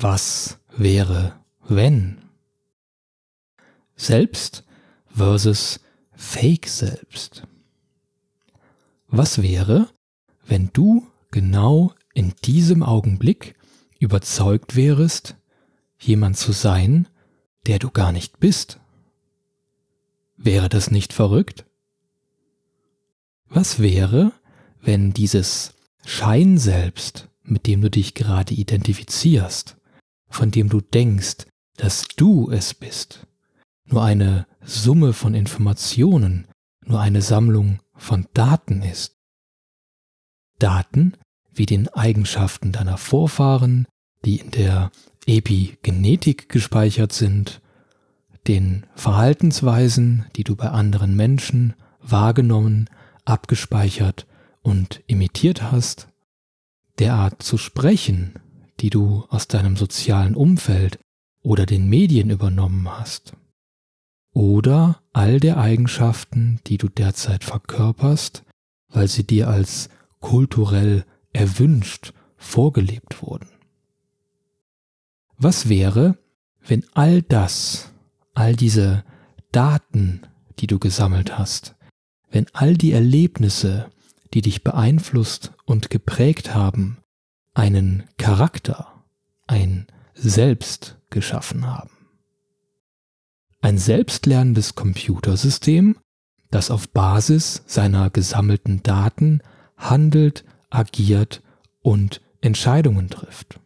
Was wäre, wenn? Selbst versus Fake Selbst. Was wäre, wenn du genau in diesem Augenblick überzeugt wärest, jemand zu sein, der du gar nicht bist? Wäre das nicht verrückt? Was wäre, wenn dieses Schein selbst, mit dem du dich gerade identifizierst, von dem du denkst, dass du es bist, nur eine Summe von Informationen, nur eine Sammlung von Daten ist? Daten wie den Eigenschaften deiner Vorfahren, die in der Epigenetik gespeichert sind, den Verhaltensweisen, die du bei anderen Menschen wahrgenommen, abgespeichert und imitiert hast, der Art zu sprechen, die du aus deinem sozialen Umfeld oder den Medien übernommen hast, oder all der Eigenschaften, die du derzeit verkörperst, weil sie dir als kulturell erwünscht vorgelebt wurden. Was wäre, wenn all das, all diese Daten, die du gesammelt hast, wenn all die Erlebnisse, die dich beeinflusst und geprägt haben, einen Charakter, ein Selbst geschaffen haben. Ein selbstlernendes Computersystem, das auf Basis seiner gesammelten Daten handelt, agiert und Entscheidungen trifft.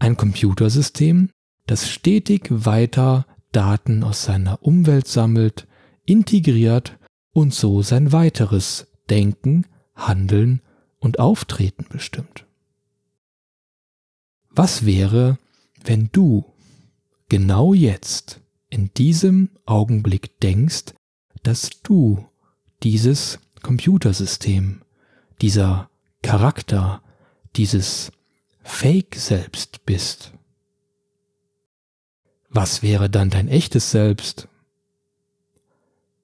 Ein Computersystem, das stetig weiter Daten aus seiner Umwelt sammelt, integriert und so sein weiteres Denken, Handeln und Auftreten bestimmt. Was wäre, wenn du genau jetzt in diesem Augenblick denkst, dass du dieses Computersystem, dieser Charakter, dieses Fake Selbst bist? Was wäre dann dein echtes Selbst?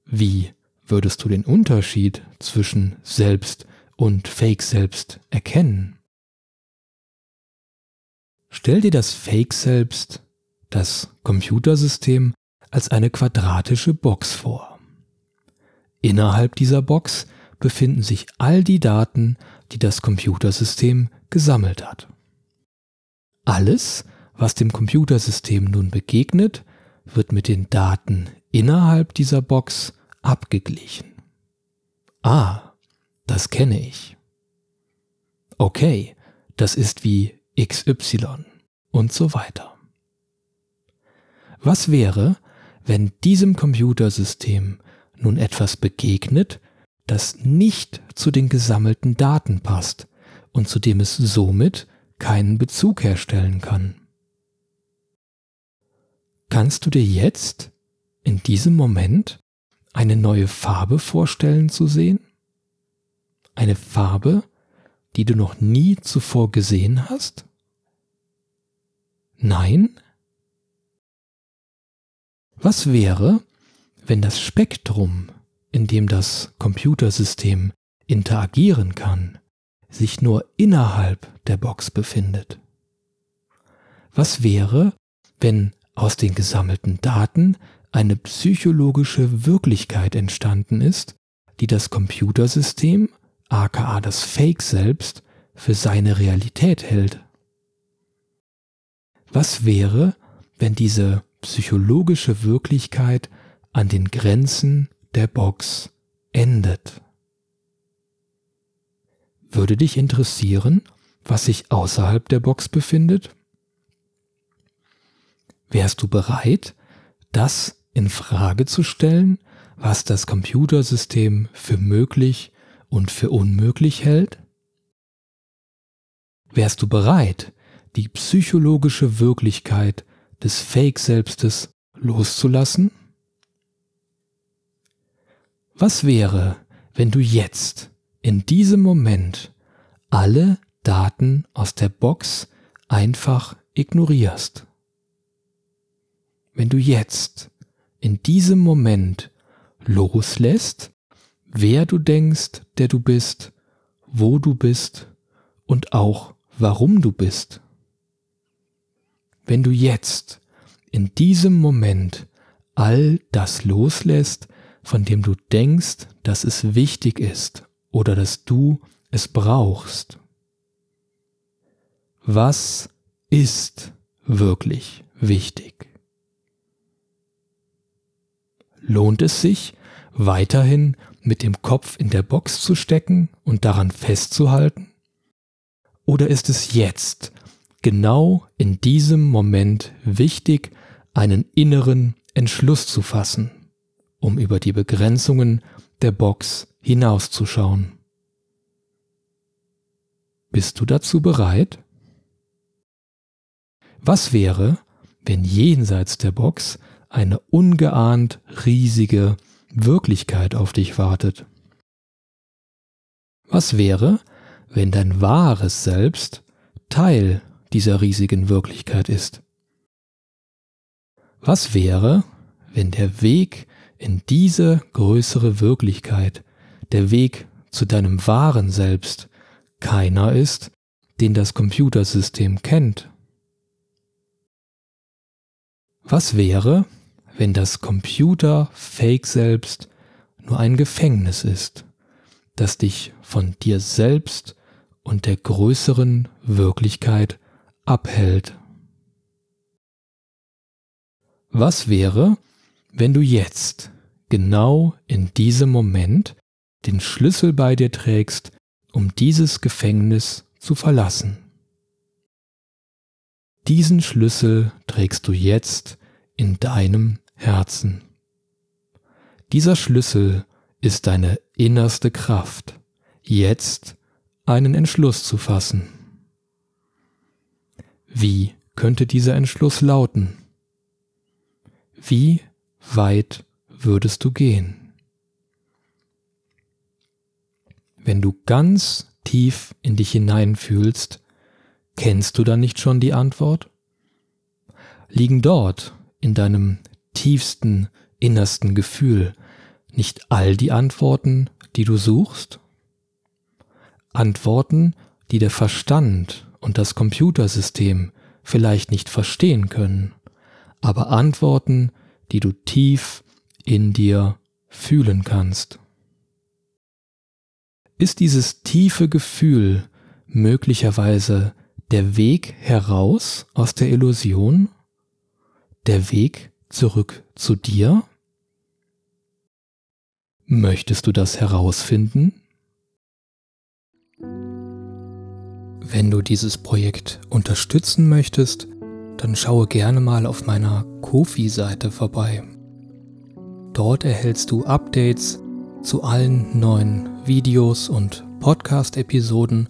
Wie würdest du den Unterschied zwischen Selbst und Fake Selbst erkennen? Stell dir das Fake Selbst, das Computersystem, als eine quadratische Box vor. Innerhalb dieser Box befinden sich all die Daten, die das Computersystem gesammelt hat. Alles, was dem Computersystem nun begegnet, wird mit den Daten innerhalb dieser Box abgeglichen. Ah, das kenne ich. Okay, das ist wie XY und so weiter. Was wäre, wenn diesem Computersystem nun etwas begegnet, das nicht zu den gesammelten Daten passt und zu dem es somit keinen Bezug herstellen kann? Kannst du dir jetzt, in diesem Moment, eine neue Farbe vorstellen zu sehen? Eine Farbe, die du noch nie zuvor gesehen hast? Nein? Was wäre, wenn das Spektrum, in dem das Computersystem interagieren kann, sich nur innerhalb der Box befindet? Was wäre, wenn aus den gesammelten Daten eine psychologische Wirklichkeit entstanden ist, die das Computersystem, aka das Fake selbst, für seine Realität hält. Was wäre, wenn diese psychologische Wirklichkeit an den Grenzen der Box endet? Würde dich interessieren, was sich außerhalb der Box befindet? Wärst du bereit, das in Frage zu stellen, was das Computersystem für möglich und für unmöglich hält? Wärst du bereit, die psychologische Wirklichkeit des Fake-Selbstes loszulassen? Was wäre, wenn du jetzt, in diesem Moment, alle Daten aus der Box einfach ignorierst? Wenn du jetzt in diesem Moment loslässt, wer du denkst, der du bist, wo du bist und auch warum du bist. Wenn du jetzt in diesem Moment all das loslässt, von dem du denkst, dass es wichtig ist oder dass du es brauchst? Was ist wirklich wichtig? Lohnt es sich, weiterhin mit dem Kopf in der Box zu stecken und daran festzuhalten? Oder ist es jetzt, genau in diesem Moment wichtig, einen inneren Entschluss zu fassen, um über die Begrenzungen der Box hinauszuschauen? Bist du dazu bereit? Was wäre, wenn jenseits der Box eine ungeahnt riesige Wirklichkeit auf dich wartet? Was wäre, wenn dein wahres Selbst Teil dieser riesigen Wirklichkeit ist? Was wäre, wenn der Weg in diese größere Wirklichkeit, der Weg zu deinem wahren Selbst, keiner ist, den das Computersystem kennt was wäre, wenn das Computer-Fake selbst nur ein Gefängnis ist, das dich von dir selbst und der größeren Wirklichkeit abhält? Was wäre, wenn du jetzt, genau in diesem Moment, den Schlüssel bei dir trägst, um dieses Gefängnis zu verlassen? Diesen Schlüssel trägst du jetzt in deinem Herzen. Dieser Schlüssel ist deine innerste Kraft, jetzt einen Entschluss zu fassen. Wie könnte dieser Entschluss lauten? Wie weit würdest du gehen? Wenn du ganz tief in dich hineinfühlst, Kennst du dann nicht schon die Antwort? Liegen dort in deinem tiefsten, innersten Gefühl nicht all die Antworten, die du suchst? Antworten, die der Verstand und das Computersystem vielleicht nicht verstehen können, aber Antworten, die du tief in dir fühlen kannst. Ist dieses tiefe Gefühl möglicherweise der Weg heraus aus der Illusion? Der Weg zurück zu dir? Möchtest du das herausfinden? Wenn du dieses Projekt unterstützen möchtest, dann schaue gerne mal auf meiner Kofi-Seite vorbei. Dort erhältst du Updates zu allen neuen Videos und Podcast-Episoden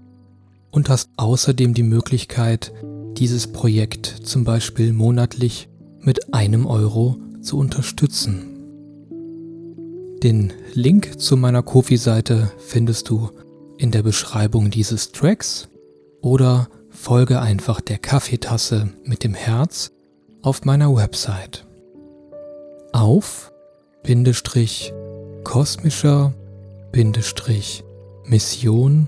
und hast außerdem die Möglichkeit, dieses Projekt zum Beispiel monatlich mit einem Euro zu unterstützen. Den Link zu meiner Kofi-Seite findest du in der Beschreibung dieses Tracks oder folge einfach der Kaffeetasse mit dem Herz auf meiner Website. Auf Bindestrich kosmischer Bindestrich Mission.de